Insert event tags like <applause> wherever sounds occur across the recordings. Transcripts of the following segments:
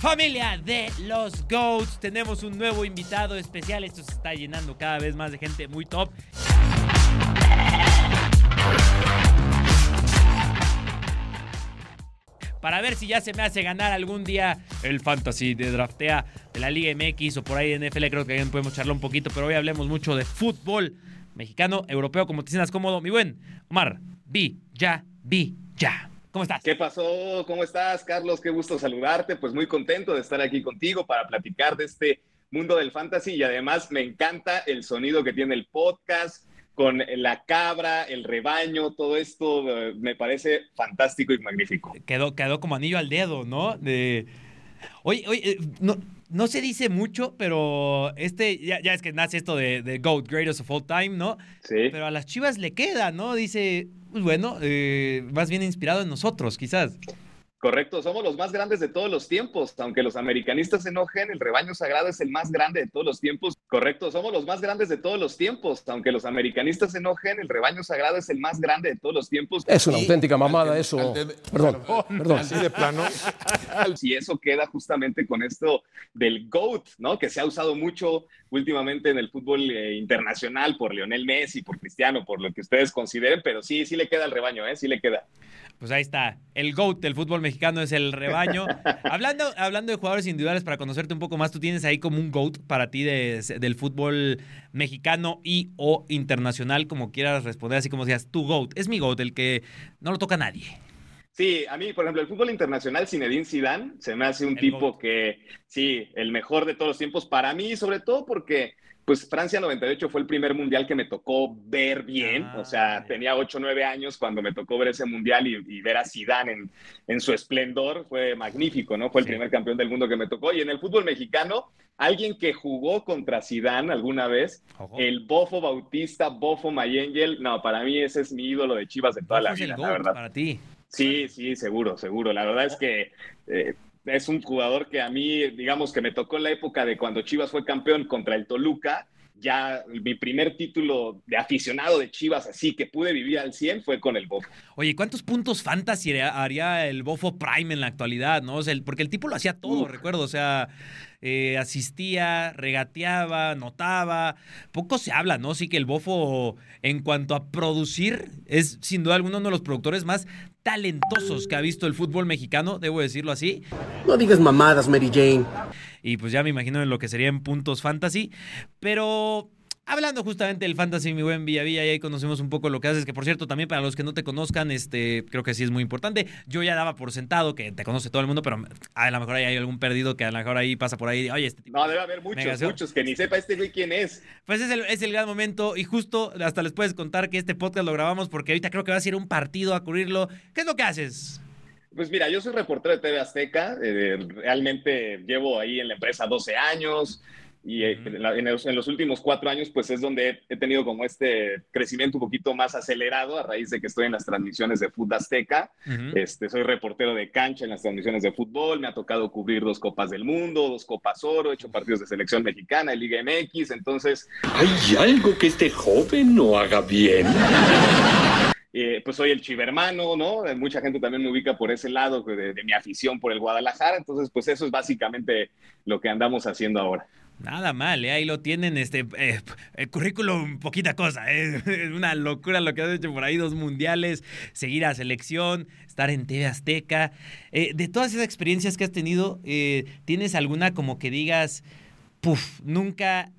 Familia de los GOATs, tenemos un nuevo invitado especial. Esto se está llenando cada vez más de gente muy top. Para ver si ya se me hace ganar algún día el fantasy de draftea de la Liga MX o por ahí de NFL, creo que también podemos charlar un poquito, pero hoy hablemos mucho de fútbol mexicano, europeo, como te sientas cómodo. Mi buen Omar, vi, ya, vi, ya. ¿Cómo estás? ¿Qué pasó? ¿Cómo estás, Carlos? Qué gusto saludarte. Pues muy contento de estar aquí contigo para platicar de este mundo del fantasy y además me encanta el sonido que tiene el podcast con la cabra, el rebaño, todo esto eh, me parece fantástico y magnífico. Quedó, quedó como anillo al dedo, ¿no? De... Oye, oye, eh, no, no se dice mucho, pero este, ya, ya es que nace esto de, de, GOAT, Greatest of All Time, ¿no? Sí. Pero a las chivas le queda, ¿no? Dice, pues bueno, eh, más bien inspirado en nosotros, quizás. Correcto, somos los más grandes de todos los tiempos. Aunque los americanistas se enojen, el rebaño sagrado es el más grande de todos los tiempos. Correcto, somos los más grandes de todos los tiempos. Aunque los americanistas se enojen, el rebaño sagrado es el más grande de todos los tiempos. Es una auténtica mamada eso. Perdón, perdón. Así de plano. <laughs> Y eso queda justamente con esto del GOAT, ¿no? Que se ha usado mucho últimamente en el fútbol eh, internacional por Lionel Messi, por Cristiano, por lo que ustedes consideren, pero sí, sí le queda al rebaño, ¿eh? Sí le queda. Pues ahí está. El GOAT del fútbol mexicano es el rebaño. <laughs> hablando, hablando de jugadores individuales, para conocerte un poco más, tú tienes ahí como un GOAT para ti de, del fútbol mexicano y o internacional, como quieras responder, así como decías, tu GOAT. Es mi GOAT, el que no lo toca nadie. Sí, a mí, por ejemplo, el fútbol internacional, Zinedine Zidane, se me hace un el tipo GOAT. que, sí, el mejor de todos los tiempos para mí, sobre todo porque pues Francia 98 fue el primer mundial que me tocó ver bien, ah, o sea, yeah. tenía 8 o 9 años cuando me tocó ver ese mundial y, y ver a Zidane en, en, su esplendor, fue magnífico, ¿no? Fue el sí. primer campeón del mundo que me tocó. Y en el fútbol mexicano, alguien que jugó contra Zidane alguna vez, Ojo. el Bofo Bautista, Bofo Mayengel, no, para mí ese es mi ídolo de Chivas de toda la vida, la verdad. Para ti. Sí, sí, seguro, seguro. La verdad es que eh, es un jugador que a mí, digamos que me tocó en la época de cuando Chivas fue campeón contra el Toluca. Ya mi primer título de aficionado de Chivas, así que pude vivir al 100, fue con el Bofo. Oye, ¿cuántos puntos fantasy haría el Bofo Prime en la actualidad? ¿no? O sea, porque el tipo lo hacía todo, Uf. recuerdo. O sea, eh, asistía, regateaba, notaba. Poco se habla, ¿no? Sí que el Bofo, en cuanto a producir, es sin duda alguno uno de los productores más talentosos que ha visto el fútbol mexicano, debo decirlo así. No digas mamadas, Mary Jane. Y pues ya me imagino en lo que serían puntos fantasy, pero Hablando justamente del fantasy, mi buen Villavilla, y ahí conocemos un poco lo que haces, que por cierto, también para los que no te conozcan, este, creo que sí es muy importante. Yo ya daba por sentado que te conoce todo el mundo, pero a lo mejor hay algún perdido que a lo mejor ahí pasa por ahí. Oye, este tipo. No, debe haber muchos, muchos que ni sepa este güey quién es. Pues es el, es el gran momento, y justo hasta les puedes contar que este podcast lo grabamos porque ahorita creo que va a ser un partido a cubrirlo. ¿Qué es lo que haces? Pues mira, yo soy reportero de TV Azteca, eh, realmente llevo ahí en la empresa 12 años y uh -huh. en, los, en, los, últimos cuatro años pues es donde he, tenido como este crecimiento un poquito más acelerado a raíz de que estoy en las transmisiones de Fútbol Azteca. Uh -huh. este, soy reportero de cancha en las transmisiones de fútbol, me ha tocado cubrir dos Copas del Mundo, dos Copas Oro, he hecho partidos de selección mexicana, de Liga MX, entonces... ¿Hay algo que este joven no haga bien? <laughs> Eh, pues soy el chivermano, ¿no? Mucha gente también me ubica por ese lado de, de, mi afición por el Guadalajara, entonces pues eso es básicamente lo que andamos haciendo ahora. Nada mal, ¿eh? ahí lo tienen, este, eh, el currículum, poquita cosa, ¿eh? <laughs> es una locura lo que has hecho por ahí, dos mundiales, seguir a selección, estar en TV Azteca. Eh, de todas esas experiencias que has tenido, eh, ¿tienes alguna como que digas, puf, nunca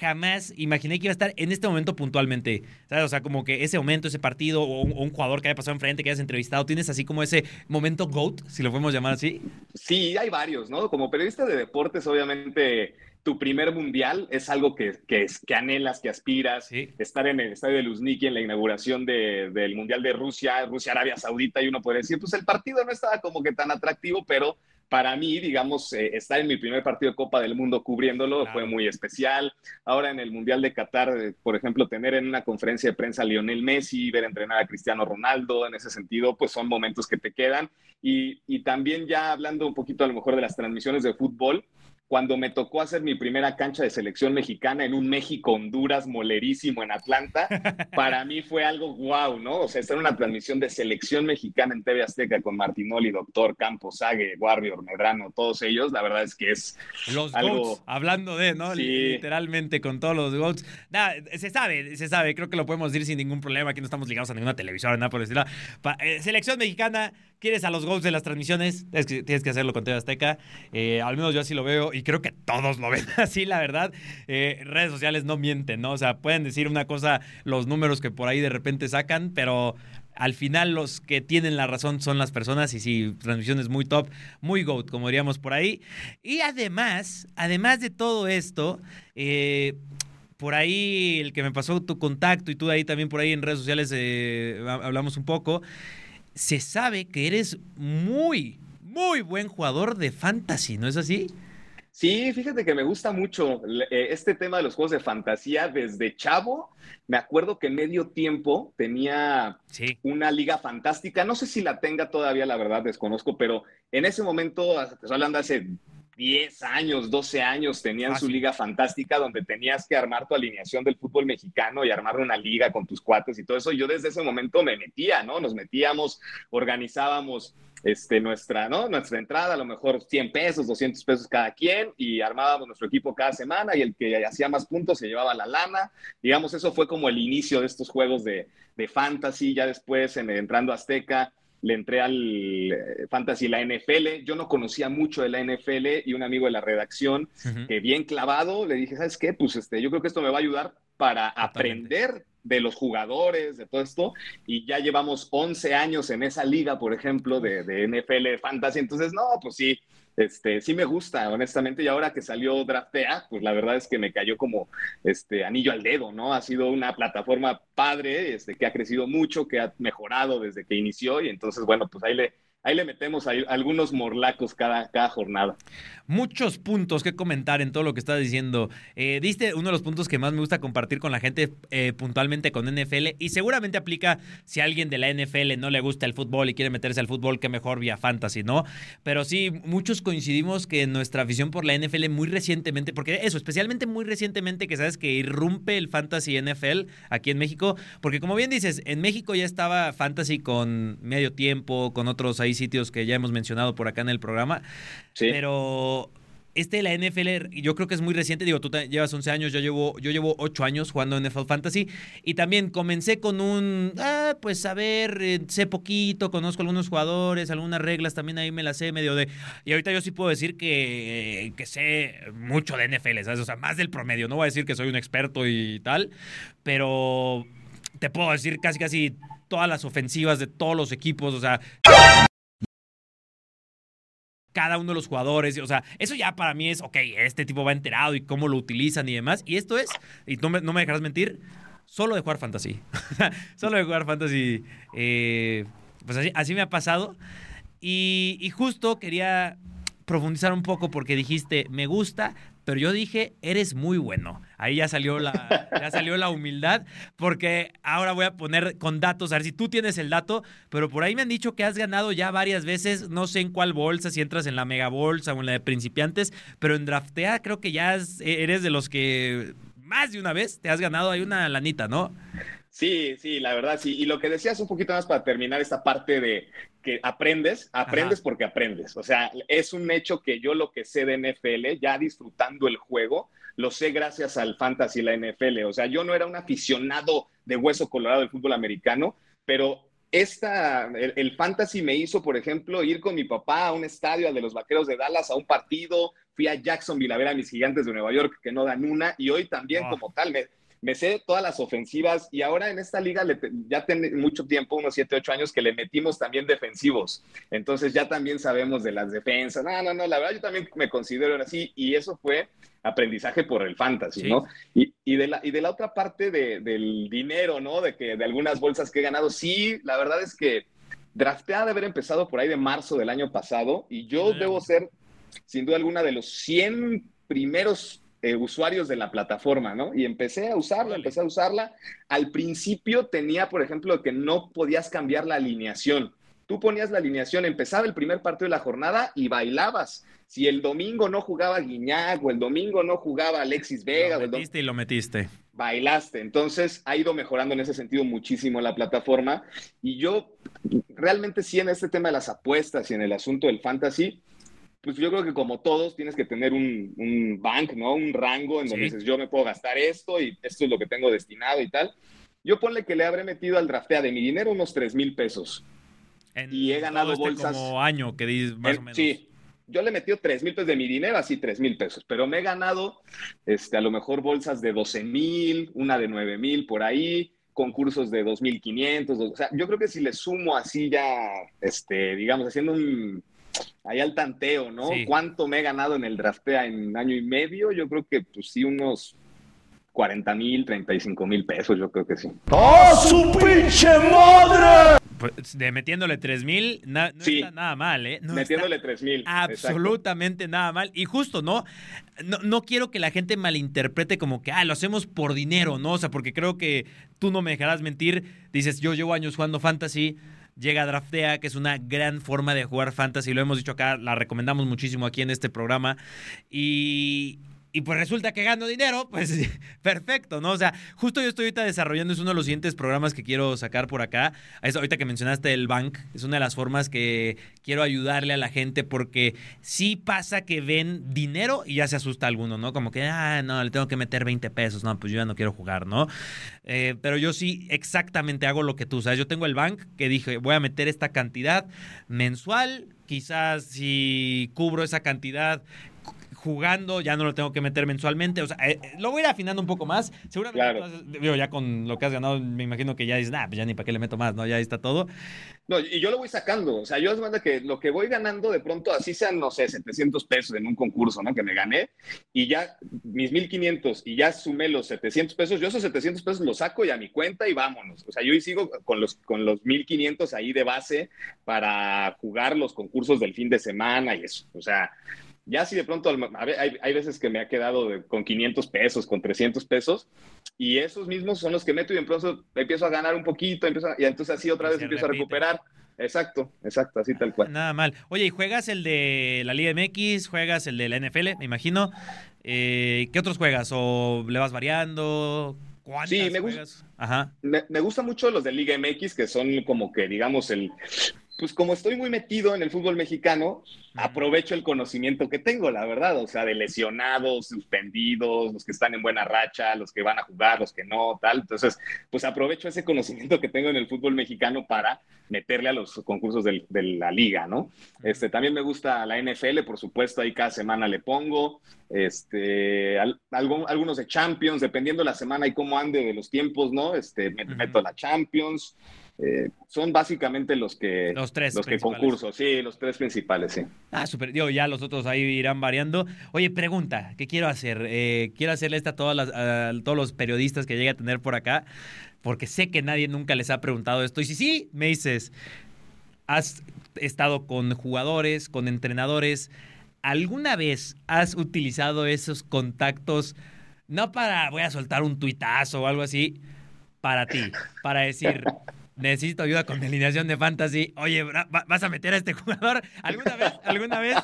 jamás imaginé que iba a estar en este momento puntualmente. ¿Sabes? O sea, como que ese momento, ese partido, o un, o un, jugador que haya pasado enfrente, que hayas entrevistado, ¿tienes así como ese momento GOAT, si lo podemos llamar así? Sí, hay varios, ¿no? Como periodista de deportes, obviamente tu primer mundial es algo que, que, que anhelas, que aspiras. Sí. Estar en el estadio de Luzhniki en la inauguración de, del mundial de Rusia, Rusia-Arabia Saudita, y uno puede decir, pues el partido no estaba como que tan atractivo, pero para mí, digamos, eh, estar en mi primer partido de Copa del Mundo cubriéndolo claro. fue muy especial. Ahora en el Mundial de Qatar, eh, por ejemplo, tener en una conferencia de prensa a Lionel Messi, ver entrenar a Cristiano Ronaldo, en ese sentido, pues son momentos que te quedan. Y, y también ya hablando un poquito a lo mejor de las transmisiones de fútbol, cuando me tocó hacer mi primera cancha de selección mexicana en un México-Honduras molerísimo en Atlanta, <laughs> para mí fue algo wow, ¿no? O sea, esta era una transmisión de selección mexicana en TV Azteca con Martinoli, Doctor, Campos, Sague, Warrior, Medrano, todos ellos. La verdad es que es los algo... GOATs, hablando de, ¿no? Sí. Literalmente con todos los GOATs. Nada, se sabe, se sabe, creo que lo podemos decir sin ningún problema. Aquí no estamos ligados a ninguna televisora, nada por estilo. Pa- eh, selección mexicana, ¿quieres a los GOATs de las transmisiones? Es que tienes que hacerlo con TV Azteca. Eh, al menos yo así lo veo y creo que todos lo ven <laughs> así, la verdad. Eh, redes sociales no mienten, ¿no? O sea, pueden decir una cosa los números que por ahí de repente sacan, pero al final los que tienen la razón son las personas y sí, transmisiones muy top, muy GOAT, como diríamos por ahí. Y además, además de todo esto, eh, por ahí el que me pasó tu contacto y tú ahí también por ahí en redes sociales eh, hablamos un poco, se sabe que eres muy, muy buen jugador de fantasy, ¿no es así? Sí, fíjate que me gusta mucho eh, este tema de los juegos de fantasía desde chavo. Me acuerdo que medio tiempo tenía Sí. una liga fantástica. No sé si la tenga todavía, la verdad, desconozco, pero en ese momento, estoy hablando hace 10 años, 12 años, tenían su liga fantástica donde tenías que armar tu alineación del fútbol mexicano y armar una liga con tus cuates y todo eso. Yo desde ese momento me metía, ¿no? Nos metíamos, organizábamos este, nuestra, ¿no? nuestra entrada, a lo mejor 100 pesos, 200 pesos cada quien, y armábamos nuestro equipo cada semana, y el que hacía más puntos se llevaba la lana. Digamos, eso fue como el inicio de estos juegos de, de fantasy. Ya después, en, entrando a Azteca, le entré al eh, fantasy, la NFL. Yo no conocía mucho de la NFL, y un amigo de la redacción, que bien clavado, le dije, ¿sabes qué? Pues este, yo creo que esto me va a ayudar para aprender de los jugadores, de todo esto, y ya llevamos 11 años en esa liga, por ejemplo, de, de NFL Fantasy, entonces, no, pues sí, este, sí me gusta, honestamente, y ahora que salió Draftea, pues la verdad es que me cayó como este, anillo al dedo, ¿no? Ha sido una plataforma padre, este, que ha crecido mucho, que ha mejorado desde que inició, y entonces, bueno, pues ahí le, ahí le metemos algunos morlacos cada, cada jornada. Muchos puntos que comentar en todo lo que estás diciendo. Eh, diste uno de los puntos que más me gusta compartir con la gente eh, puntualmente con NFL y seguramente aplica si a alguien de la NFL no le gusta el fútbol y quiere meterse al fútbol, que mejor vía fantasy, ¿no? Pero sí, muchos coincidimos que nuestra afición por la NFL muy recientemente, porque eso, especialmente muy recientemente que sabes que irrumpe el fantasy NFL aquí en México, porque como bien dices, en México ya estaba fantasy con medio tiempo, con otros ahí sitios que ya hemos mencionado por acá en el programa. Sí. Pero este de la NFL, yo creo que es muy reciente. Digo, tú te- llevas 11 años, yo llevo, yo llevo 8 años jugando NFL Fantasy. Y también comencé con un, ah, pues a ver, eh, sé poquito, conozco algunos jugadores, algunas reglas, también ahí me las sé medio de. Y ahorita yo sí puedo decir que, que sé mucho de NFL, ¿sabes? O sea, más del promedio. No voy a decir que soy un experto y tal, pero te puedo decir casi, casi todas las ofensivas de todos los equipos. O sea, cada uno de los jugadores. O sea, eso ya para mí es, ok, este tipo va enterado y cómo lo utilizan y demás. Y esto es, y no me, no me dejarás mentir, solo de jugar fantasy. <laughs> solo de jugar fantasy. eh, pues así, así me ha pasado. Y, y justo quería profundizar un poco porque dijiste, me gusta, pero yo dije, eres muy bueno. Ahí ya salió la, ya salió la humildad, porque ahora voy a poner con datos, a ver si tú tienes el dato, pero por ahí me han dicho que has ganado ya varias veces, no sé en cuál bolsa, si entras en la mega bolsa o en la de principiantes, pero en Draftea creo que ya es- eres de los que más de una vez te has ganado ahí una lanita, ¿no? Sí, sí, la verdad, sí. Y lo que decías un poquito más para terminar esta parte de que aprendes, aprendes Ajá. porque aprendes. O sea, es un hecho que yo lo que sé de NFL, ya disfrutando el juego, lo sé gracias al fantasy y la NFL. O sea, yo no era un aficionado de hueso colorado del fútbol americano, pero esta, el, el fantasy me hizo, por ejemplo, ir con mi papá a un estadio, al de los Vaqueros de Dallas, a un partido. Fui a Jacksonville a ver a mis gigantes de Nueva York que no dan una y hoy también Ah. como tal me, me sé todas las ofensivas y ahora en esta liga le, ya tiene mucho tiempo, unos 7, 8 años, que le metimos también defensivos. Entonces ya también sabemos de las defensas. No, no, no, la verdad yo también me considero así y eso fue aprendizaje por el fantasy, Sí. ¿no? Y, y, de la, y de la otra parte de, del dinero, ¿no? De que de algunas bolsas que he ganado, sí, la verdad es que draftea de haber empezado por ahí de marzo del año pasado y yo Sí. debo ser, sin duda alguna, de los 100 primeros eh, usuarios de la plataforma, ¿no? Y empecé a usarla, empecé a usarla. Al principio tenía, por ejemplo, que no podías cambiar la alineación. Tú ponías la alineación, empezaba el primer partido de la jornada y bailabas. si el domingo no jugaba Guiñac o el domingo no jugaba Alexis Vega. Lo metiste y lo metiste. Bailaste. Entonces ha ido mejorando en ese sentido muchísimo la plataforma. Y yo realmente sí en este tema de las apuestas y en el asunto del fantasy, pues yo creo que como todos tienes que tener un, un bank, ¿no? Un rango en donde dices, yo me puedo gastar esto y esto es lo que tengo destinado y tal. Yo ponle que le habré metido al draftea de mi dinero unos 3 mil pesos. y he ganado este bolsas. como año que dices más o menos. Sí, yo le he metido 3 mil pesos de mi dinero, así 3 mil pesos, pero me he ganado este, a lo mejor bolsas de 12 mil, una de 9 mil por ahí, concursos de 2.500, o sea, yo creo que si le sumo así ya, este, digamos, haciendo un, ahí al tanteo, ¿no? ¿Cuánto me he ganado en el draftea en año y medio? Yo creo que, pues sí, unos 40 mil, 35 mil pesos, yo creo que sí. ¡Oh, su pinche madre! Pues, de metiéndole 3 mil, no está nada mal, ¿eh? metiéndole 3 mil. Absolutamente nada mal. Y justo, ¿no? ¿no? No quiero que la gente malinterprete como que, ah, lo hacemos por dinero, ¿no? O sea, porque creo que tú no me dejarás mentir. Dices, yo llevo años jugando fantasy llega Draftea, que es una gran forma de jugar fantasy, lo hemos dicho acá, la recomendamos muchísimo aquí en este programa. Y, y pues resulta que gano dinero, <laughs> pues perfecto, ¿no? O sea, justo yo estoy ahorita desarrollando, es uno de los siguientes programas que quiero sacar por acá. Es, ahorita que mencionaste el bank, es una de las formas que quiero ayudarle a la gente porque sí pasa que ven dinero y ya se asusta alguno, ¿no? Como que, ah, no, le tengo que meter 20 pesos, no, pues yo ya no quiero jugar, ¿no? Eh, pero yo sí exactamente hago lo que tú, sabes, yo tengo el bank que dije, voy a meter esta cantidad mensual, quizás si cubro esa cantidad jugando, ya no lo tengo que meter mensualmente. O sea, eh, eh, lo voy a ir afinando un poco más. Seguramente, ya con lo que has ganado, me imagino que ya dices, nah, pues ya ni para qué le meto más, ¿no? Ya está todo. No, y yo lo voy sacando. O sea, yo es que lo que voy ganando de pronto, así sean, no sé, 700 pesos en un concurso, ¿no? Que me gané, y ya mis 1500 y ya sumé los 700 pesos, yo esos 700 pesos los saco y a mi cuenta y vámonos. O sea, yo sigo con los, con los 1500 ahí de base para jugar los concursos del fin de semana y eso. O sea, ya si de pronto hay, hay veces que me ha quedado con 500 pesos, con 300 pesos, y esos mismos son los que meto y de pronto empiezo a ganar un poquito, empiezo y entonces así otra vez empiezo a recuperar. Exacto, exacto, así tal cual. Nada mal. Oye, ¿y juegas el de la Liga MX? ¿Juegas el de la NFL? Me imagino. Eh, ¿Qué otros juegas? ¿O le vas variando? ¿Cuántas sí, me gusta. Ajá. Me, me gusta mucho los de Liga MX, que son como que, digamos, el, pues como estoy muy metido en el fútbol mexicano, aprovecho el conocimiento que tengo, la verdad, o sea, de lesionados, suspendidos, los que están en buena racha, los que van a jugar, los que no, tal. Entonces, pues aprovecho ese conocimiento que tengo en el fútbol mexicano para meterle a los concursos de la liga, ¿no? Este, también me gusta la NFL, por supuesto, ahí cada semana le pongo, este, algunos de Champions, dependiendo la semana y cómo ande de los tiempos, ¿no? Este, me, meto la Champions. Eh, son básicamente los que los tres los que concurso, sí, los tres principales, sí. Ah, súper. Digo, ya los otros ahí irán variando. Oye, pregunta, ¿qué quiero hacer? Eh, quiero hacerle esta a, todas a todos los periodistas que llegue a tener por acá, porque sé que nadie nunca les ha preguntado esto. Y si sí, me dices, has estado con jugadores, con entrenadores. ¿Alguna vez has utilizado esos contactos? No para, voy a soltar un tuitazo o algo así, para ti, para decir, necesito ayuda con alineación de fantasy. Oye, ¿vas a meter a este jugador alguna vez? ¿Alguna vez?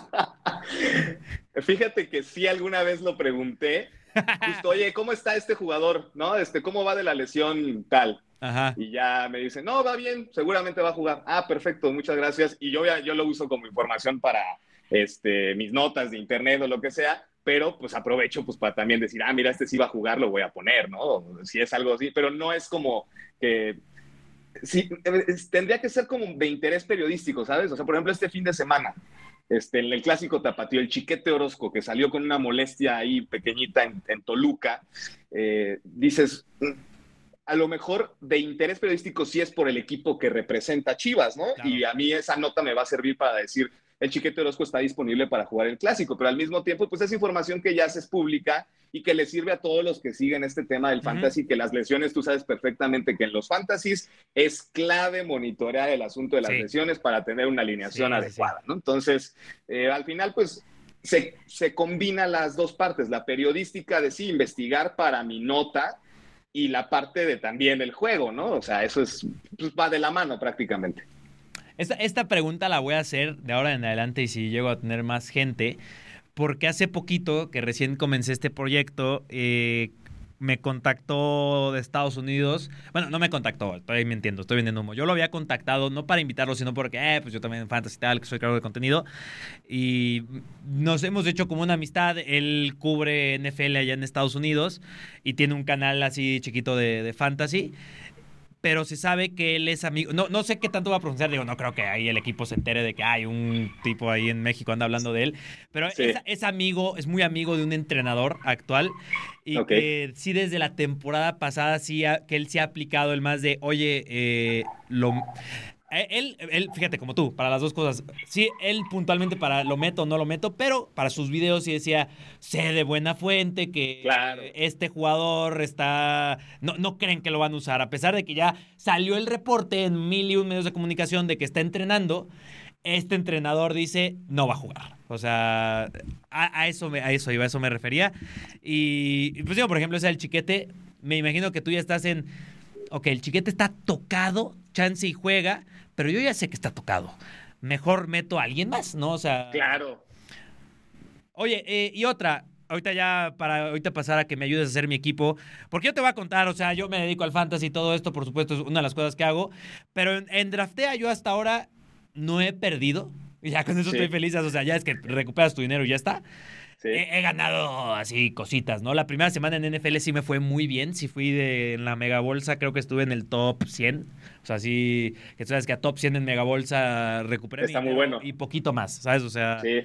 <laughs> Fíjate que sí, alguna vez lo pregunté. Justo, oye, ¿cómo está este jugador? ¿No? Este, ¿cómo va de la lesión tal? Ajá. Y ya me dicen, no, va bien, seguramente va a jugar. Ah, perfecto, muchas gracias. Y yo, yo lo uso como información para este, mis notas de internet o lo que sea, pero pues aprovecho pues para también decir, ah, mira, este sí va a jugar, lo voy a poner, ¿no? Si es algo así, pero no es como que sí, tendría que ser como de interés periodístico, ¿sabes? O sea, por ejemplo, este fin de semana, este, en el clásico tapatío, el chiquete Orozco, que salió con una molestia ahí pequeñita en, Toluca, eh, dices, mm, a lo mejor de interés periodístico sí es por el equipo que representa Chivas, ¿no? Y a mí esa nota me va a servir para decir, el Chiquete Orozco está disponible para jugar el clásico, pero al mismo tiempo, pues es información que ya es pública y que le sirve a todos los que siguen este tema del fantasy, que las lesiones, tú sabes perfectamente que en los fantasies es clave monitorear el asunto de las lesiones para tener una alineación adecuada, ¿no? Entonces, eh, al final, pues se, se combinan las dos partes, la periodística de sí, investigar para mi nota y la parte de también el juego, ¿no? O sea, eso es, pues va de la mano prácticamente. Esta, esta pregunta la voy a hacer de ahora en adelante y si llego a tener más gente, porque hace poquito que recién comencé este proyecto, eh, me contactó de Estados Unidos. Bueno, no me contactó, estoy mintiendo, estoy vendiendo humo. Yo lo había contactado no para invitarlo, sino porque, eh, pues yo también Fantasy tal, que soy creador de contenido. Y nos hemos hecho como una amistad. Él cubre NFL allá en Estados Unidos y tiene un canal así chiquito de Fantasy pero se sabe que él es amigo. No, no sé qué tanto va a pronunciar, digo, no creo que ahí el equipo se entere de que hay un tipo ahí en México anda hablando de él, pero Sí. es, es amigo, es muy amigo de un entrenador actual y que sí desde la temporada pasada sí ha- que él se ha aplicado el más de, oye, eh, lo... eh, Él, él, fíjate, como tú, para las dos cosas. Sí, él puntualmente para lo meto o no lo meto, pero para sus videos sí decía, sé de buena fuente que Claro. este jugador está. No, no creen que lo van a usar, a pesar de que ya salió el reporte en mil y un medios de comunicación de que está entrenando. Este entrenador dice no va a jugar. O sea, a, a eso, me, a eso iba, a eso me refería. Y, pues digo, por ejemplo, ese del chiquete. Me imagino que tú ya estás en. Ok, el chiquete está tocado, chance y juega, pero yo ya sé que está tocado. Mejor meto a alguien más, ¿no? O sea. Claro. Oye, eh, y otra, ahorita ya para ahorita pasar a que me ayudes a hacer mi equipo, porque yo te voy a contar, o sea, yo me dedico al fantasy y todo esto, por supuesto, es una de las cosas que hago, pero en, en Draftea yo hasta ahora no he perdido, y ya con eso Sí. estoy feliz, o sea, ya es que recuperas tu dinero y ya está. Sí. He, he ganado así cositas, ¿no? La primera semana en NFL sí me fue muy bien, sí fui de en la mega bolsa, creo que estuve en el top 100, o sea, sí, que tú sabes que a top 100 en mega bolsa recuperé mi Está muy bueno. y poquito más, ¿sabes? O sea, Sí.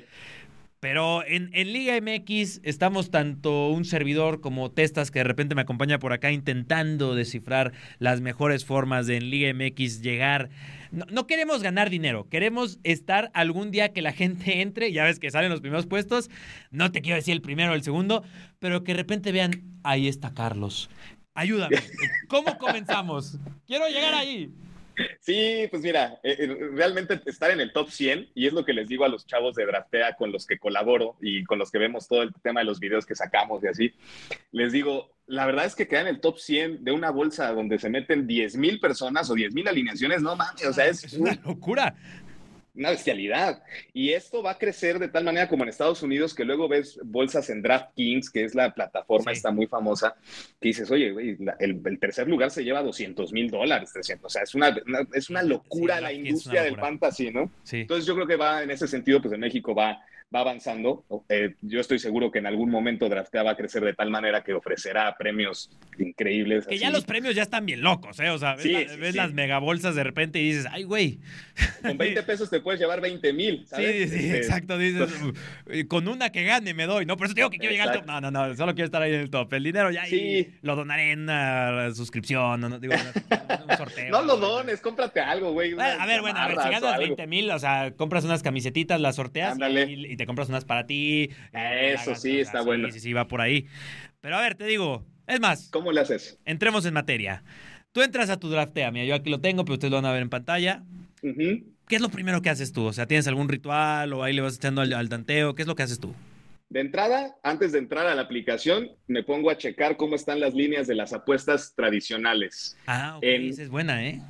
Pero en, en Liga MX estamos tanto un servidor como Testas, que de repente me acompaña por acá intentando descifrar las mejores formas de en Liga MX llegar. No, no queremos ganar dinero, queremos estar algún día que la gente <laughs> entre, ya ves que salen los primeros puestos, no te quiero decir el primero o el segundo, pero que de repente vean, ahí está Carlos. Ayúdame. <laughs> ¿Cómo comenzamos? Quiero llegar ahí. Sí, pues mira, eh, eh, realmente estar en el top 100, y es lo que les digo a los chavos de Draftea con los que colaboro y con los que vemos todo el tema de los videos que sacamos y así, les digo, la verdad es que quedar en el top 100 de una bolsa donde se meten 10 mil personas o 10 mil alineaciones, no mames, o sea, es, Es una locura. Una bestialidad. Y esto va a crecer de tal manera como en Estados Unidos, que luego ves bolsas en DraftKings, que es la plataforma Sí. esta muy famosa, que dices, oye, güey, la- el, el tercer lugar se lleva 200 mil dólares, 300. O sea, es una, una- es una locura Sí, la industria una del locura. fantasy, ¿no? Sí. Entonces yo creo que va en ese sentido, pues en México va, va avanzando. Eh, yo estoy seguro que en algún momento Draftea va a crecer de tal manera que ofrecerá premios increíbles. Que así. ya los premios ya están bien locos, ¿eh? O sea, ves, Sí, la- sí, ves sí. las megabolsas de repente y dices, ay, güey. Con 20 <laughs> pesos te puedes llevar 20 mil, Sí, ¿sabes? sí, Este, exacto. Dices, "Uh, con una que gane me doy, ¿no? Por eso te digo que quiero llegar al top. Exacto. No, no, no, solo quiero estar ahí en el top. El dinero ya ahí Sí. lo donaré en una suscripción, no, no, digo, un <laughs> sorteo. No lo dones, cómprate algo, güey. Bueno, a ver, bueno, a ver, si ganas algo. 20 mil, o sea, compras unas camisetitas, las sorteas Ándale. y, y te compras unas para ti. Eso hagas- sí, está bueno. Sí, sí, sí, va por ahí. Pero a ver, te digo, es más, ¿Cómo le haces? entremos en materia. Tú entras a tu draftea, mira, yo aquí lo tengo, pero ustedes lo van a ver en pantalla. ¿Qué es lo primero que haces tú? O sea, ¿tienes algún ritual o ahí le vas echando al, al tanteo? ¿Qué es lo que haces tú? De entrada, antes de entrar a la aplicación, me pongo a checar cómo están las líneas de las apuestas tradicionales. Ah, ok, En- esa es buena, ¿eh?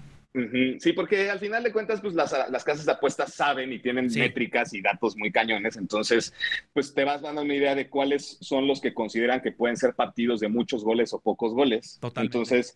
Sí, porque al final de cuentas, pues las, las casas de apuestas saben y tienen Sí. métricas y datos muy cañones, entonces, pues te vas dando una idea de cuáles son los que consideran que pueden ser partidos de muchos goles o pocos goles. Totalmente. Entonces,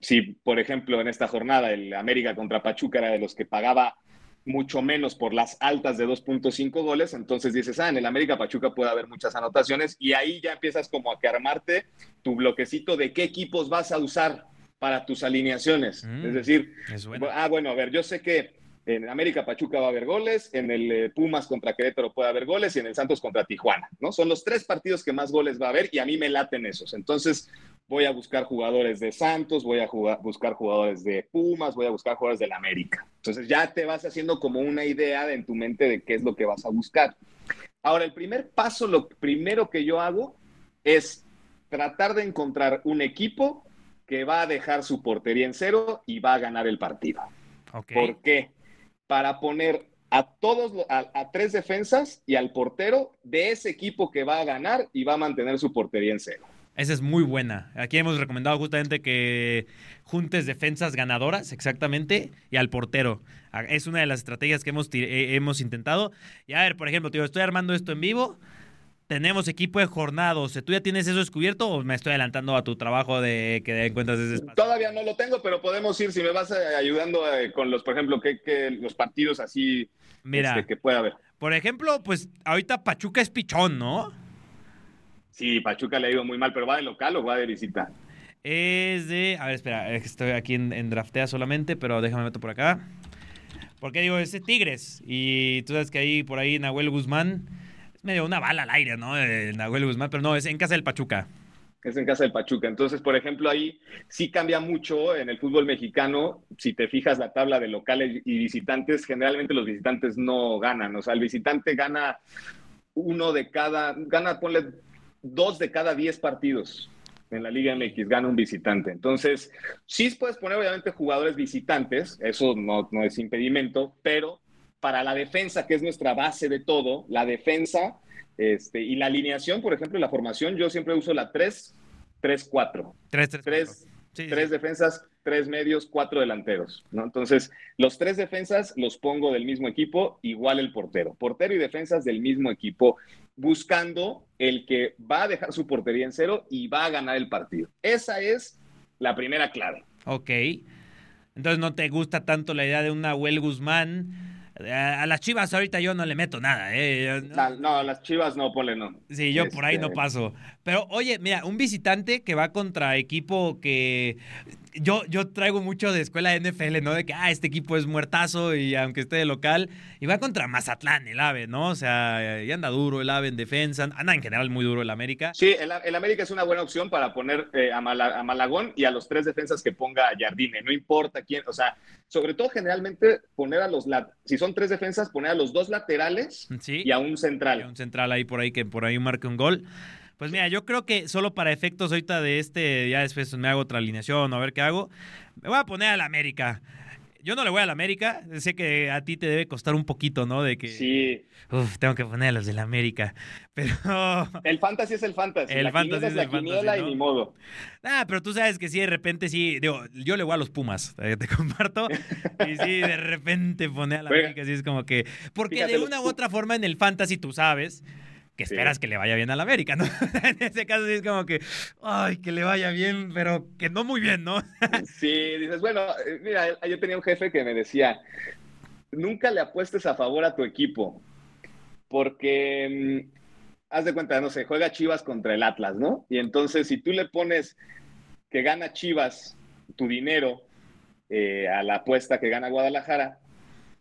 si por ejemplo en esta jornada el América contra Pachuca era de los que pagaba mucho menos por las altas de 2.5 goles, entonces dices, ah, en el América Pachuca puede haber muchas anotaciones y ahí ya empiezas como a que armarte tu bloquecito de qué equipos vas a usar para tus alineaciones. Mm. Es decir, Es. Ah, bueno, a ver, yo sé que en América Pachuca va a haber goles, en el eh, Pumas contra Querétaro puede haber goles y en el Santos contra Tijuana, ¿no? Son los tres partidos que más goles va a haber y a mí me laten esos. Entonces voy a buscar jugadores de Santos, voy a jugar- buscar jugadores de Pumas, voy a buscar jugadores del América. Entonces ya te vas haciendo como una idea en tu mente de qué es lo que vas a buscar. Ahora, el primer paso, lo primero que yo hago es tratar de encontrar un equipo que va a dejar su portería en cero y va a ganar el partido. Ok. ¿Por qué? Para poner a todos, a, a tres defensas y al portero de ese equipo que va a ganar y va a mantener su portería en cero. Esa es muy buena. Aquí hemos recomendado justamente que juntes defensas ganadoras, exactamente, y al portero. Ah, es una de las estrategias que hemos, eh, hemos intentado. Y a ver, por ejemplo, tío, estoy armando esto en vivo. Tenemos equipo de jornados. ¿Tú ya tienes eso descubierto o me estoy adelantando a tu trabajo de que encuentras ese espacio? Todavía no lo tengo, pero podemos ir, si me vas eh, ayudando eh, con los, por ejemplo, que, los partidos así Mira, este, que pueda haber. Por ejemplo, pues ahorita Pachuca es pichón, ¿no? Sí, Pachuca le ha ido muy mal, pero ¿va de local o va de visita? Es de. A ver, espera, estoy aquí en, Draftea solamente, pero déjame meto por acá. Porque digo, es de Tigres. Y tú sabes que ahí, por ahí, Nahuel Guzmán. Es medio una bala al aire, ¿no? Nahuel Guzmán, pero no, es en casa del Pachuca. Es en casa del Pachuca. Entonces, por ejemplo, ahí sí cambia mucho en el fútbol mexicano. Si te fijas la tabla de locales y visitantes, generalmente los visitantes no ganan. O sea, el visitante gana uno de cada, gana, ponle dos de cada diez partidos en la Liga MX gana un visitante. Entonces, sí puedes poner obviamente jugadores visitantes, eso no, no es impedimento, pero para la defensa, que es nuestra base de todo, la defensa este, y la alineación, por ejemplo, la formación, yo siempre uso la 3, 3, 4. 3, 3, 3, tres defensas, tres medios, cuatro delanteros, ¿no? Entonces, los tres defensas los pongo del mismo equipo, igual el portero. Portero y defensas del mismo equipo, buscando el que va a dejar su portería en cero y va a ganar el partido. Esa es la primera clave. Ok. Entonces, ¿no te gusta tanto la idea de una Nahuel Guzmán? A las chivas ahorita yo no le meto nada, ¿eh? No, a las chivas no, ponle no. Sí, yo por ahí no este paso. Pero oye, mira, un visitante que va contra equipo que yo, yo traigo mucho de escuela de NFL, ¿no? De que, ah, este equipo es muertazo y aunque esté de local, y va contra Mazatlán, el AVE, ¿no? O sea, y anda duro el AVE en defensa, anda en general muy duro el América. Sí, el, América es una buena opción para poner eh, a, Malagón y a los tres defensas que ponga Jardine, no importa quién, o sea, sobre todo generalmente poner a los, si son tres defensas, poner a los dos laterales y a un central. Y a un central ahí por ahí que por ahí marque un gol. Pues mira, yo creo que solo para efectos ahorita de este, ya después me hago otra alineación a ver qué hago. Me voy a poner al América. Yo no le voy al América, sé que a ti te debe costar un poquito, ¿no? De que. Sí. Uf, tengo que poner a los del América. <laughs> Pero. <laughs> El fantasy es el fantasy. El fantasy es la quiniela y ni modo. Ah, pero tú sabes que sí, de repente sí. Digo, yo le voy a los Pumas, eh, te <laughs> comparto. y sí, de repente pone a la América, así es como que. Porque de una u otra forma en el fantasy tú sabes que esperas que le vaya bien a la América, ¿no? <laughs> en ese caso sí es como que, ay, que le vaya bien, pero que no muy bien, ¿no? <laughs> sí, dices, bueno, eh, mira, yo tenía un jefe que me decía, nunca le apuestes a favor a tu equipo, porque, mm, haz de cuenta, no sé, juega Chivas contra el Atlas, ¿no? Y entonces si tú le pones que gana Chivas tu dinero eh, a la apuesta que gana Guadalajara,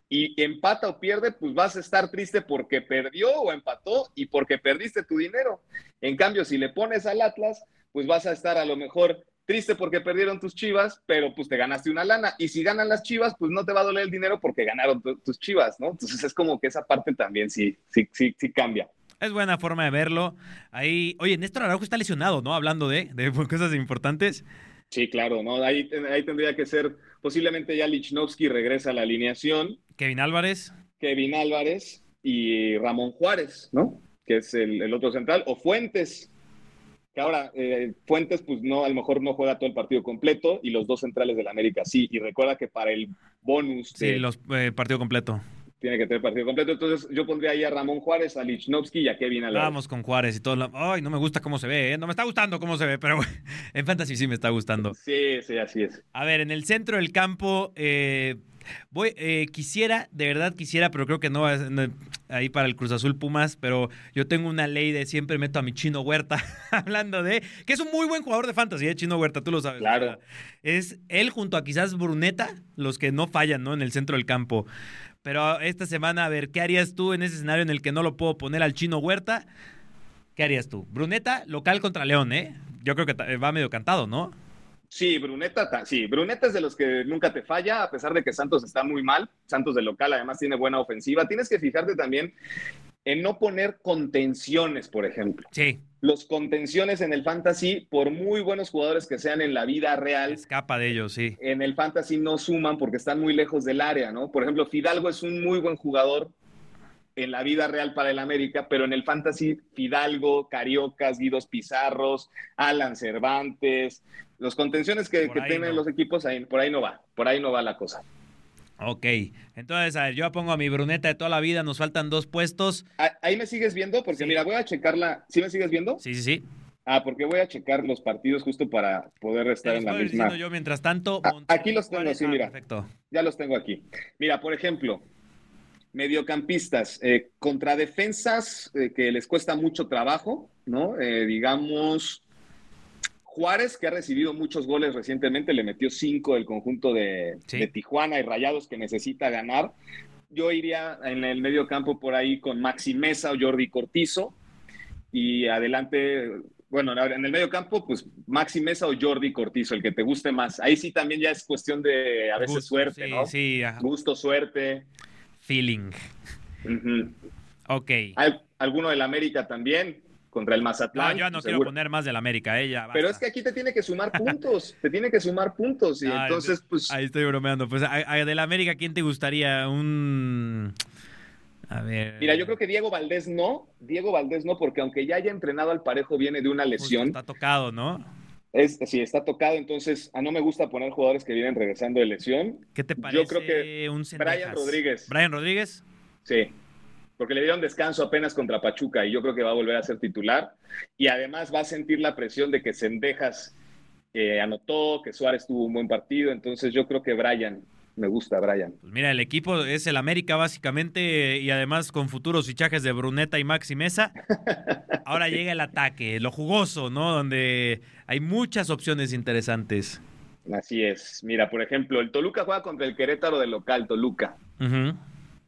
y empata o pierde, pues vas a estar triste porque perdió o empató y porque perdiste tu dinero. En cambio, si le pones al Atlas, pues vas a estar a lo mejor triste porque perdieron tus chivas, pero pues te ganaste una lana. Y si ganan las chivas, pues no te va a doler el dinero porque ganaron tus chivas, ¿no? Entonces es como que esa parte también sí, sí, sí, sí cambia. Es buena forma de verlo. Ahí, oye, Néstor Araujo está lesionado, ¿no? Hablando de, de cosas importantes. Sí, claro, ¿no? Ahí, ahí tendría que ser, posiblemente ya Lichnowsky regresa a la alineación. Kevin Álvarez. Kevin Álvarez y Ramón Juárez, ¿no? Que es el, otro central. O Fuentes, que ahora eh, Fuentes, pues no, a lo mejor no juega todo el partido completo y los dos centrales del América sí. Y recuerda que para el bonus. Sí, los eh, partido completo tiene que tener partido completo. Entonces yo pondría ahí a Ramón Juárez, a Lichnowsky y a Kevin Álvarez. Vamos con Juárez y todo. Ay, no me gusta cómo se ve, ¿eh? No me está gustando cómo se ve, pero <laughs> en Fantasy sí me está gustando. Sí, sí, así es. A ver, en el centro del campo, eh, voy, eh, quisiera, de verdad quisiera, pero creo que no, no, ahí para el Cruz Azul Pumas, pero yo tengo una ley de siempre meto a mi Chino Huerta, <laughs> hablando de, que es un muy buen jugador de fantasy, ¿eh? Chino Huerta, tú lo sabes. Claro. Es él junto a quizás Bruneta, los que no fallan, ¿no? En el centro del campo. Pero esta semana, a ver, ¿qué harías tú en ese escenario en el que no lo puedo poner al chino Huerta? ¿Qué harías tú? Bruneta, local contra León, ¿eh? Yo creo que va medio cantado, ¿no? Sí, Bruneta, sí, Bruneta es de los que nunca te falla, a pesar de que Santos está muy mal. Santos de local además tiene buena ofensiva. Tienes que fijarte también en no poner contenciones, por ejemplo. Sí. Los contenciones en el fantasy, por muy buenos jugadores que sean en la vida real, escapa de ellos, sí. En el fantasy no suman porque están muy lejos del área, ¿no? Por ejemplo, Fidalgo es un muy buen jugador, en la vida real para el América, pero en el fantasy, Fidalgo, Cariocas, Guidos Pizarros, Alan Cervantes, los contenciones que, tienen los equipos, ahí, por ahí no va, por ahí no va la cosa. Ok, entonces, a ver, yo pongo a mi bruneta de toda la vida, nos faltan dos puestos. Ahí me sigues viendo, porque mira, voy a checarla. ¿Sí me sigues viendo? Sí, sí, sí. Ah, porque voy a checar los partidos justo para poder estar en la misma. yo mientras tanto. Ah, aquí los tengo, sí, ah, mira. perfecto. Ya los tengo aquí. Mira, por ejemplo, mediocampistas, eh, contra defensas eh, que les cuesta mucho trabajo, ¿no? Eh, digamos, Juárez, que ha recibido muchos goles recientemente, le metió cinco del conjunto de, Tijuana y Rayados que necesita ganar. Yo iría en el medio campo por ahí con Maxi Mesa o Jordi Cortizo. Y adelante, bueno, en el medio campo, pues Maxi Mesa o Jordi Cortizo, el que te guste más. Ahí sí también ya es cuestión de a veces suerte, ¿no? Sí, Gusto, suerte. Feeling. Ok. ¿Hay alguno del América también? Contra el Mazatlán. No, yo no quiero poner más del América, ella. Pero es que aquí te tiene que sumar <laughs> puntos, te tiene que sumar puntos y entonces pues... Ahí estoy bromeando. Pues del América, ¿quién te gustaría? Un... A ver. Mira, yo creo que Diego Valdés no, Diego Valdés no, porque aunque ya haya entrenado al parejo, viene de una lesión. está tocado, ¿no? Es, sí, está tocado, entonces a no me gusta poner jugadores que vienen regresando de lesión. ¿Qué te parece? Yo creo que un Brian Rodríguez. Brian Rodríguez. Sí porque le dieron descanso apenas contra Pachuca y yo creo que va a volver a ser titular. Y además va a sentir la presión de que Sendejas eh, anotó, que Suárez tuvo un buen partido. Entonces yo creo que Brian, me gusta Brian. Pues mira, el equipo es el América básicamente y además con futuros fichajes de Bruneta y Maxi Mesa. <laughs> Ahora llega el ataque, lo jugoso, ¿no? Donde hay muchas opciones interesantes. Así es. Mira, por ejemplo, el Toluca juega contra el Querétaro del local, Toluca.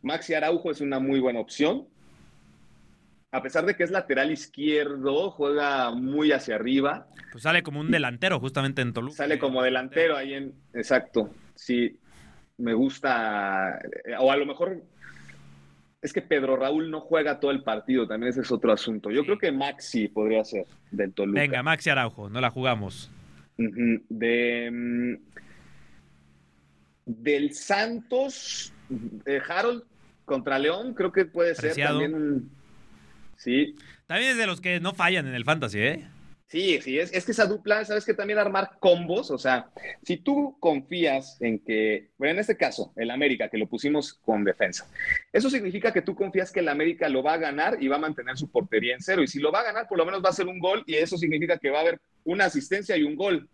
Maxi Araujo es una muy buena opción. A pesar de que es lateral izquierdo, juega muy hacia arriba. Pues sale como un delantero justamente en Toluca. Sale como delantero ahí en... Exacto. Sí, me gusta. Eh, o a lo mejor es que Pedro Raúl no juega todo el partido, también ese es otro asunto. Yo creo que Maxi podría ser del Toluca. Venga, Maxi Araujo, no la jugamos. De, mm, del Santos, eh, Harold contra León, creo que puede ser también. Sí. También es de los que no fallan en el fantasy, ¿eh? Sí, sí, es, es que esa dupla, sabes que también armar combos, o sea, si tú confías en que, bueno, en este caso, el América, que lo pusimos con defensa, eso significa que tú confías que el América lo va a ganar y va a mantener su portería en cero, y si lo va a ganar, por lo menos va a ser un gol, y eso significa que va a haber una asistencia y un gol.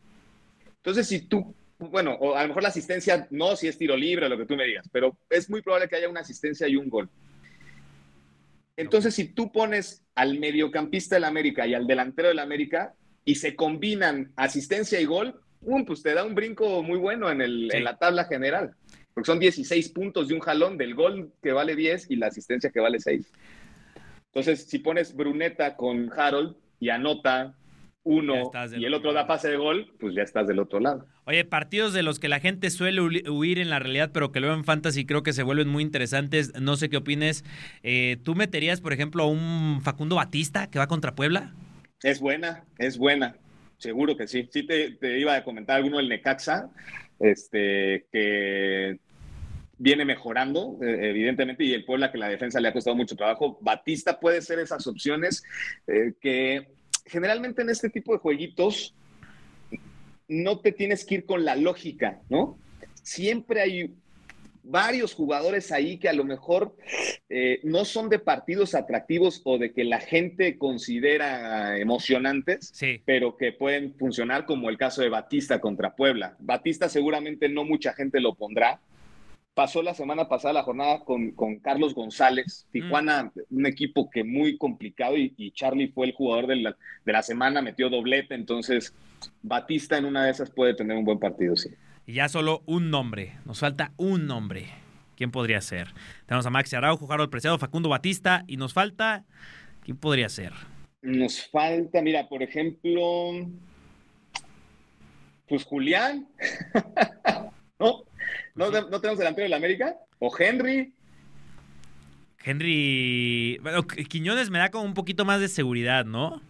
Entonces, si tú bueno, o a lo mejor la asistencia no, si es tiro libre, lo que tú me digas, pero es muy probable que haya una asistencia y un gol. Entonces, si tú pones al mediocampista del América y al delantero del América y se combinan asistencia y gol, pues te da un brinco muy bueno en, el, en la tabla general. Porque son 16 puntos de un jalón del gol que vale 10 y la asistencia que vale 6. Entonces, si pones Bruneta con Harold y anota uno y el otro da pase de gol, pues ya estás del otro lado. Oye, partidos de los que la gente suele huir en la realidad, pero que luego en fantasy creo que se vuelven muy interesantes. No sé qué opines. Eh, ¿Tú meterías, por ejemplo, a un Facundo Batista que va contra Puebla? Es buena, es buena. Seguro que sí. Sí te, iba a comentar alguno del Necaxa, este, que viene mejorando, eh, evidentemente, y el Puebla que la defensa le ha costado mucho trabajo. Batista puede ser esas opciones eh, que generalmente en este tipo de jueguitos no te tienes que ir con la lógica, ¿no? Siempre hay varios jugadores ahí que a lo mejor eh, no son de partidos atractivos o de que la gente considera emocionantes, pero que pueden funcionar como el caso de Batista contra Puebla. Batista seguramente no mucha gente lo pondrá, pasó la semana pasada la jornada con, Carlos González, Tijuana, mm. un equipo que muy complicado y, Charlie fue el jugador de la, de la, semana, metió doblete, entonces Batista en una de esas puede tener un buen partido, sí. Y ya solo un nombre, nos falta un nombre. ¿Quién podría ser? Tenemos a Maxi Araujo, Harold Preciado, Facundo Batista y nos falta, ¿quién podría ser? Nos falta, mira, por ejemplo, pues Julián, <laughs> ¿no? ¿No, tenemos delantero la América? ¿O Henry? Henry. Bueno, Quiñones me da como un poquito más de seguridad, ¿no?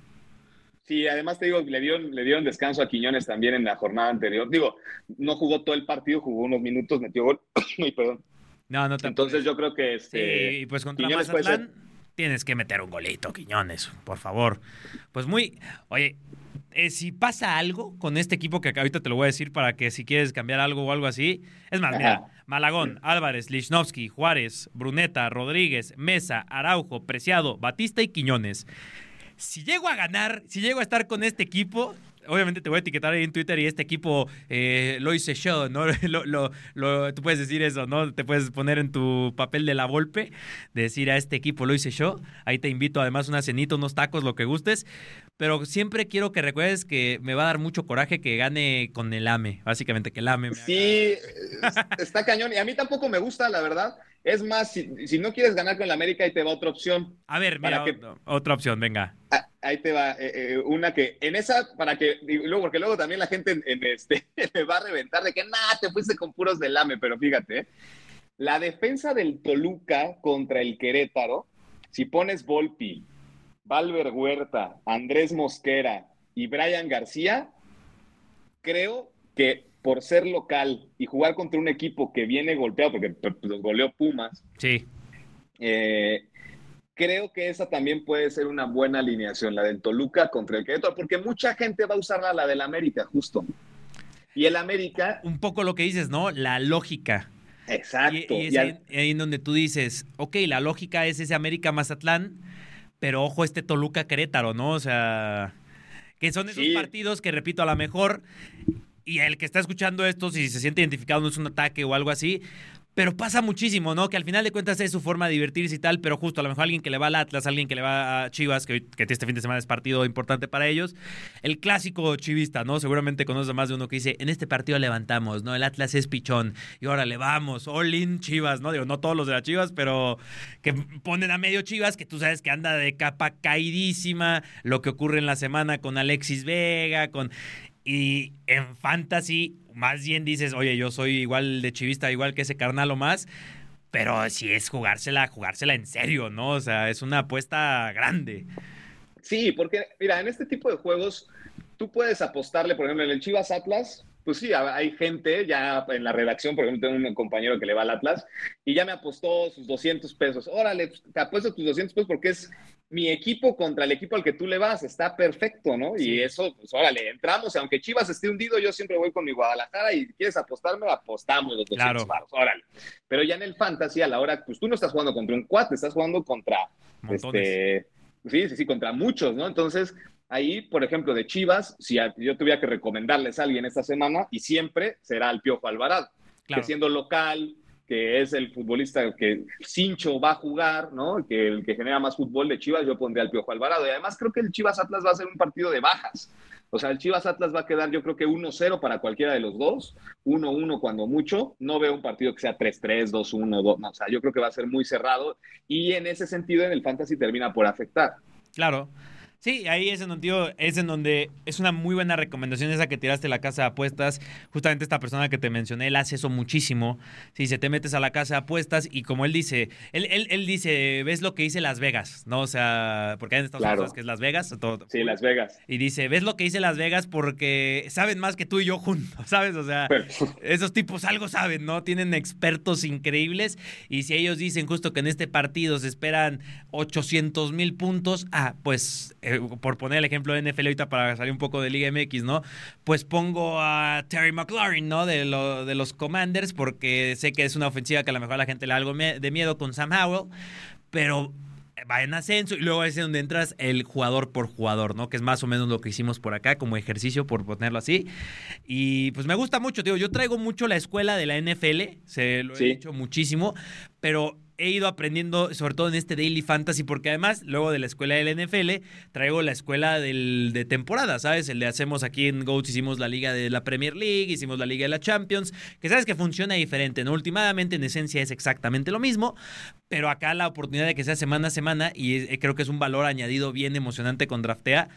Sí, además te digo, le dieron, le dieron descanso a Quiñones también en la jornada anterior. Digo, no jugó todo el partido, jugó unos minutos, metió gol. <coughs> Ay, perdón. No, no te Entonces yo creo que este, Sí, y pues contra Quiñones puede Mazatlán tienes que meter un golito, Quiñones, por favor. Pues muy, oye, eh, si pasa algo con este equipo que ahorita te lo voy a decir para que si quieres cambiar algo o algo así, es más, mira. Malagón, Álvarez, Lichnowsky, Juárez, Bruneta, Rodríguez, Mesa, Araujo, Preciado, Batista y Quiñones. Si llego a ganar, si llego a estar con este equipo, obviamente te voy a etiquetar ahí en Twitter y este equipo eh, lo hice yo, ¿no? <laughs> Lo, lo- lo- tú puedes decir eso, ¿no? Te puedes poner en tu papel de la Volpe, decir a este equipo lo hice yo. Ahí te invito además una cenita, unos tacos, lo que gustes. Pero siempre quiero que recuerdes que me va a dar mucho coraje que gane con el AME, básicamente, que el AME me Sí, es- está cañón. Y a mí tampoco me gusta, la verdad. Es más, si, si no quieres ganar con la América, ahí te va otra opción. A ver, mira, que- otra opción, venga. Ah, Ahí te va eh, eh, una que en esa, para que, luego, porque luego también la gente en, en este <laughs> me va a reventar de que nada, te fuiste con puros del AME, pero fíjate, ¿eh? la defensa del Toluca contra el Querétaro, si pones Volpi, Valver Huerta, Andrés Mosquera y Brian García, creo que por ser local y jugar contra un equipo que viene golpeado, porque pues, los goleó Pumas, Sí. eh, creo que esa también puede ser una buena alineación, la del Toluca contra el Querétaro, porque mucha gente va a usarla, la del América, justo. Y el América, Un poco lo que dices, ¿no? La lógica. exacto. Y, y es y ahí, al- ahí en donde tú dices, ok, la lógica es ese América Mazatlán, pero ojo este Toluca Querétaro, ¿no? O sea, que son esos Sí. partidos que, repito, a lo mejor, y el que está escuchando esto, si se siente identificado, no es un ataque o algo así, pero pasa muchísimo, ¿no? Que al final de cuentas es su forma de divertirse y tal, pero justo a lo mejor alguien que le va al Atlas, alguien que le va a Chivas, que, este fin de semana es partido importante para ellos, el clásico chivista, ¿no? Seguramente conoces a más de uno que dice, en este partido levantamos, ¿no? El Atlas es pichón, y órale, vamos, all in Chivas, ¿no? Digo, no todos los de las Chivas, pero que ponen a medio Chivas, que tú sabes que anda de capa caidísima, lo que ocurre en la semana con Alexis Vega, con... Y en fantasy, más bien dices, oye, yo soy igual de chivista, igual que ese carnal o más, pero si es jugársela, jugársela en serio, ¿no? O sea, es una apuesta grande. Sí, porque, mira, en este tipo de juegos, tú puedes apostarle, por ejemplo, en el Chivas Atlas, pues sí, hay gente ya en la redacción, por ejemplo, tengo un compañero que le va al Atlas y ya me apostó sus 200 pesos. Órale, pues, te apuesto tus 200 pesos porque es mi equipo contra el equipo al que tú le vas, está perfecto, ¿no? Sí. Y eso, pues órale, entramos, aunque Chivas esté hundido, yo siempre voy con mi Guadalajara y quieres apostarme, apostamos los 200 Claro. órale. Pero ya en el fantasy, a la hora, pues tú no estás jugando contra un cuate, estás jugando contra Montones. este, sí, sí, sí, contra muchos, ¿no? Entonces, ahí, por ejemplo, de Chivas, si yo tuviera que recomendarles a alguien esta semana, y siempre será el Piojo Alvarado, Claro. que siendo local, que es el futbolista que Cincho va a jugar, ¿no? Que el que genera más fútbol de Chivas, yo pondría al Piojo Alvarado. Y además creo que el Chivas Atlas va a ser un partido de bajas. O sea, el Chivas Atlas va a quedar, yo creo que 1-0 para cualquiera de los dos, 1-1 cuando mucho. No veo un partido que sea 3-3, 2-1, 2. No, o sea, yo creo que va a ser muy cerrado y en ese sentido en el fantasy termina por afectar. Claro. Sí, ahí es en donde, tío, es en donde es una muy buena recomendación esa que tiraste la casa de apuestas. Justamente esta persona que te mencioné, él hace eso muchísimo. Si se te metes a la casa de apuestas y como él dice, él, él, él dice, ves lo que dice Las Vegas, ¿no? O sea, porque hay en Estados Claro. Unidos que es Las Vegas. todo- Sí, Las Vegas. Y dice, ves lo que dice Las Vegas porque saben más que tú y yo juntos, <laughs> ¿sabes? O sea, Pero- <laughs> esos tipos algo saben, ¿no? Tienen expertos increíbles y si ellos dicen justo que en este partido se esperan 800 mil puntos, ah, pues eh, por poner el ejemplo de NFL ahorita para salir un poco de Liga MX, ¿no? Pues pongo a Terry McLaurin, ¿no? De, lo- de los Commanders porque sé que es una ofensiva que a lo mejor a la gente le da algo de miedo con Sam Howell, pero va en ascenso y luego es donde entras el jugador por jugador, ¿no? Que es más o menos lo que hicimos por acá como ejercicio, por ponerlo así. Y pues me gusta mucho, tío. Yo traigo mucho la escuela de la NFL, se lo he dicho muchísimo, pero he ido aprendiendo, sobre todo en este Daily Fantasy, porque además, luego de la escuela del NFL, traigo la escuela del, de temporada, ¿sabes? El de hacemos aquí en GOATS, hicimos la liga de la Premier League, hicimos la liga de la Champions, que sabes que funciona diferente, ¿no? Últimamente, en esencia, es exactamente lo mismo, pero acá la oportunidad de que sea semana a semana, y eh, creo que es un valor añadido bien emocionante con Draftea,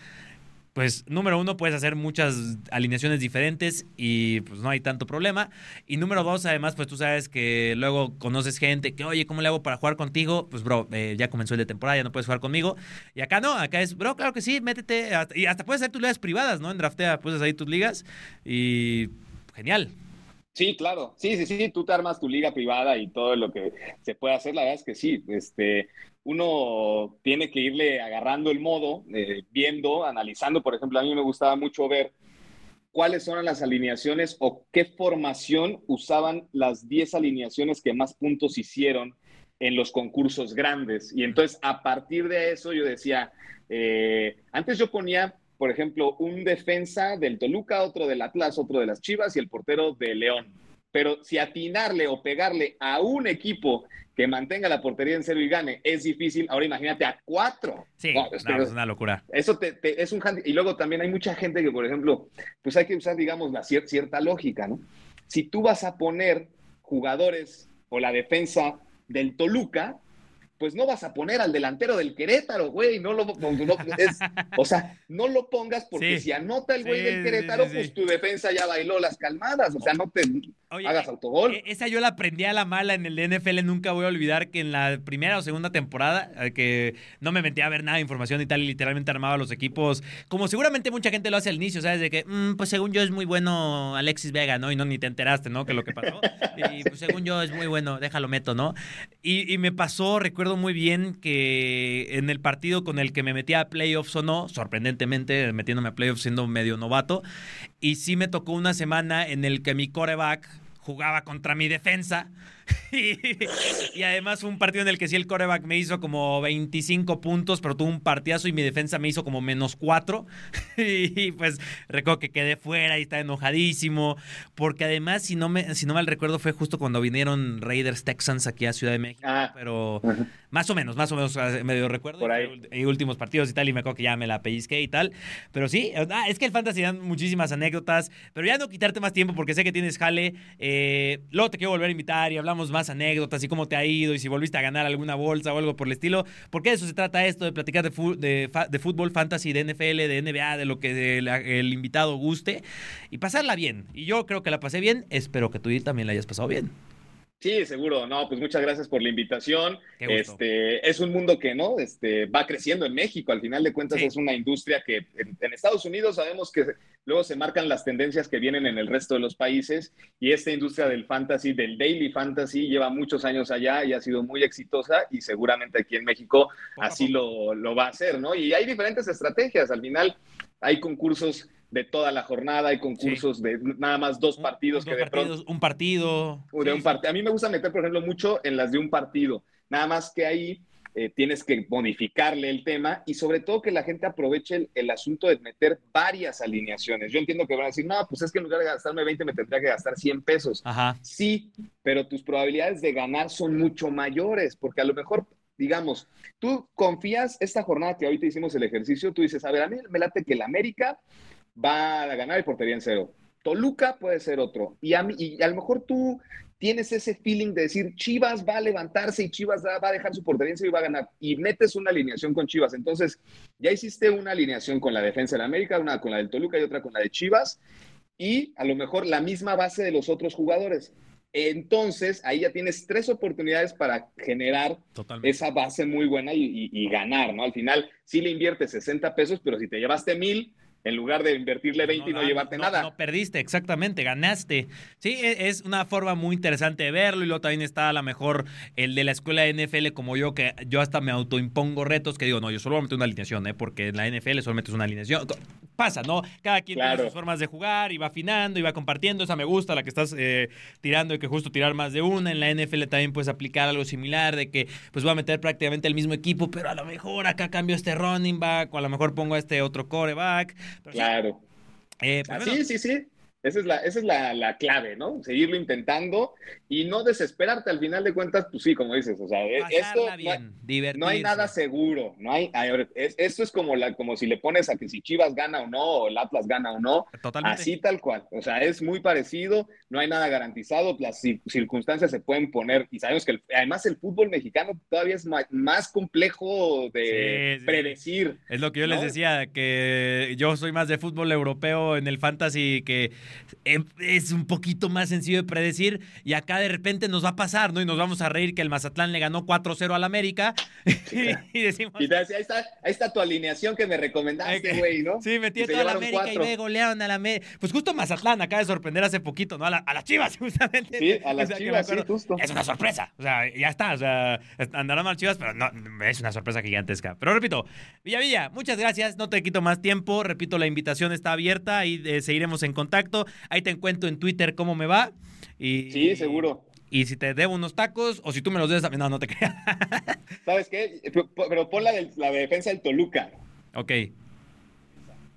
pues número uno, puedes hacer muchas alineaciones diferentes y pues no hay tanto problema. Y número dos, además, pues tú sabes que luego conoces gente que, oye, ¿cómo le hago para jugar contigo? Pues, bro, eh, ya comenzó el de temporada, ya no puedes jugar conmigo. Y acá no, acá es, bro, claro que sí, métete. y hasta puedes hacer tus ligas privadas, ¿no? En Draftea, puedes ahí tus ligas y genial. Sí, claro. Sí, sí, sí. Tú te armas tu liga privada y todo lo que se puede hacer. La verdad es que sí. Este, uno tiene que irle agarrando el modo, eh, viendo, analizando. Por ejemplo, a mí me gustaba mucho ver cuáles son las alineaciones o qué formación usaban las 10 alineaciones que más puntos hicieron en los concursos grandes. Y entonces, a partir de eso, yo decía, eh, antes yo ponía por ejemplo, un defensa del Toluca, otro del Atlas, otro de las Chivas y el portero de León. Pero si atinarle o pegarle a un equipo que mantenga la portería en cero y gane es difícil, ahora imagínate a cuatro. Sí, es una locura. Eso te, es un Y luego también hay mucha gente que, por ejemplo, pues hay que usar, digamos, la cierta lógica, ¿no? Si tú vas a poner jugadores o la defensa del Toluca, pues no vas a poner al delantero del Querétaro, güey, no lo, o sea, no lo pongas porque si anota el güey del Querétaro, pues tu defensa ya bailó las calmadas, o sea, no te hagas autogol. E, esa yo la aprendí a la mala en el NFL, nunca voy a olvidar que en la primera o segunda temporada, eh, que no me metía a ver nada de información y tal, y literalmente armaba los equipos, como seguramente mucha gente lo hace al inicio, ¿sabes? De que, mm, pues según yo es muy bueno Alexis Vega, ¿no? Y no, ni te enteraste, ¿no? Que lo que pasó. <laughs> Y pues según yo es muy bueno, déjalo meto, ¿no? Y, y me pasó, recuerdo muy bien que en el partido con el que me metía a playoffs o no, sorprendentemente metiéndome a playoffs siendo medio novato, y sí me tocó una semana en el que mi coreback jugaba contra mi defensa <laughs> y, además fue un partido en el que sí el coreback me hizo como 25 puntos, pero tuvo un partidazo y mi defensa me hizo como menos 4. <laughs> y pues recuerdo que quedé fuera y estaba enojadísimo. Porque además, si no, me, si no mal recuerdo, fue justo cuando vinieron Raiders Texans aquí a Ciudad de México. Ah. pero más o menos, más o menos medio recuerdo. Por ahí. Y últimos partidos y tal, y me acuerdo que ya me la pellizqué y tal. Pero sí, ah, es que el fantasy dan muchísimas anécdotas. Pero ya no quitarte más tiempo porque sé que tienes jale. Eh, luego te quiero volver a invitar y hablamos más anécdotas y cómo te ha ido y si volviste a ganar alguna bolsa o algo por el estilo. Porque de eso se trata esto, de platicar de, de, fútbol, fantasy, de NFL, de NBA, de lo que el, invitado guste y pasarla bien. Y yo creo que la pasé bien. Espero que tú también la hayas pasado bien. Sí, seguro. No, pues muchas gracias por la invitación. Este, es un mundo que no, este, va creciendo en México. Al final de cuentas es una industria que en, Estados Unidos sabemos que luego se marcan las tendencias que vienen en el resto de los países y esta industria del fantasy, del daily fantasy, lleva muchos años allá y ha sido muy exitosa y seguramente aquí en México así lo, lo va a hacer, ¿no? Y hay diferentes estrategias. Al final hay concursos de toda la jornada, hay concursos de nada más dos partidos que de pronto... Un partido. De un A mí me gusta meter, por ejemplo, mucho en las de un partido. Nada más que ahí eh, tienes que modificarle el tema y sobre todo que la gente aproveche el, asunto de meter varias alineaciones. Yo entiendo que van a decir, no, pues es que en lugar de gastarme 20 me tendría que gastar 100 pesos. Ajá. Sí, pero tus probabilidades de ganar son mucho mayores porque a lo mejor digamos, tú confías esta jornada que ahorita hicimos el ejercicio, tú dices, a ver, a mí me late que el América va a ganar y portería en cero. Toluca puede ser otro. Y a, mí, y a lo mejor tú tienes ese feeling de decir Chivas va a levantarse y Chivas va a dejar su portería en cero y va a ganar. Y metes una alineación con Chivas. Entonces, ya hiciste una alineación con la defensa de América, una con la del Toluca y otra con la de Chivas. Y a lo mejor la misma base de los otros jugadores. Entonces, ahí ya tienes tres oportunidades para generar esa base muy buena y, y, ganar, ¿no? Al final, sí le inviertes 60 pesos, pero si te llevaste mil, en lugar de invertirle 20 y no, llevarte nada. No perdiste, exactamente, ganaste. Sí, e, es una forma muy interesante de verlo y luego también está a lo mejor el de la escuela de NFL como yo, que yo hasta me autoimpongo retos que digo, no, yo solo voy a meter una alineación, ¿eh? porque en la NFL solo metes una alineación. Pasa, ¿no? Cada quien tiene sus formas de jugar y va afinando y va compartiendo. Esa me gusta, la que estás eh, tirando y que justo tirar más de una. En la NFL también puedes aplicar algo similar de que pues voy a meter prácticamente el mismo equipo, pero a lo mejor acá cambio este running back o a lo mejor pongo a este otro coreback claro. Eh, pues sí, sí, sí. Esa es, la, esa es la, clave, ¿no? Seguirlo intentando y no desesperarte. Al final de cuentas, pues sí, como dices, o sea, e, esto no, hay nada seguro, no hay, esto es como, la, como si le pones a que si Chivas gana o no, o el Atlas gana o no, Totalmente. así tal cual, o sea, es muy parecido, no hay nada garantizado, las circunstancias se pueden poner y sabemos que además el fútbol mexicano todavía es más, complejo de predecir. Es lo que yo les decía, que yo soy más de fútbol europeo en el fantasy que es un poquito más sencillo de predecir y acá de repente nos va a pasar, ¿no? Y nos vamos a reír que el Mazatlán le ganó 4-0 al América <laughs> y, decimos... Y ahí, está, ahí está tu alineación que me recomendaste, güey, ¿no? Sí, metí a toda la América y ve golearon a la América. Pues justo Mazatlán acaba de sorprender hace poquito, ¿no? A, las Chivas, <laughs> justamente. Sí, a las Chivas, sí, justo. Es una sorpresa, o sea, ya está, o sea, andarán mal Chivas, pero no, es una sorpresa gigantesca. Pero repito, Villa Villa, muchas gracias, no te quito más tiempo, repito, la invitación está abierta y eh, seguiremos en contacto. Ahí te encuentro en Twitter cómo me va. Y, sí, seguro. Y si te debo unos tacos, o si tú me los debes también, no, no te creas. <laughs> ¿Sabes qué? Pero pon la, de, la defensa del Toluca. Ok.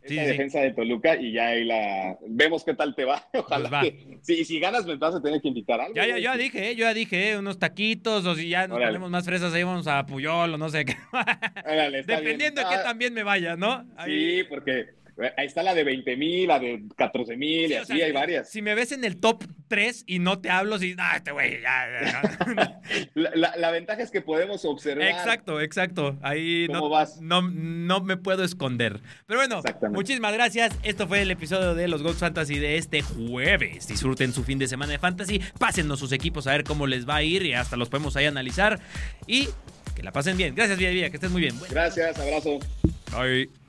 Sí, la defensa de Toluca y ya ahí la vemos qué tal te va. <laughs> Ojalá pues que sí, si ganas me vas a tener que invitar algo. Ya, ya, ya dije, yo ya dije, unos taquitos o si ya nos ponemos más fresas ahí vamos a Puyol o no sé qué. <laughs> Dependiendo de qué ah, también me vaya, ¿no? Sí, porque Ahí está la de 20 mil, la de 14 mil, y así hay varias. Si me ves en el top 3 y no te hablo, si, ah, este güey, ya. <laughs> la, ventaja es que podemos observar. Exacto, exacto. Ahí no, no, no, me puedo esconder. Pero bueno, muchísimas gracias. Esto fue el episodio de los Ghost Fantasy de este jueves. Disfruten su fin de semana de fantasy. Pásennos sus equipos a ver cómo les va a ir y hasta los podemos ahí analizar. Y que la pasen bien. Gracias, Vía Vía, que estés muy bien. Gracias, abrazo. Bye.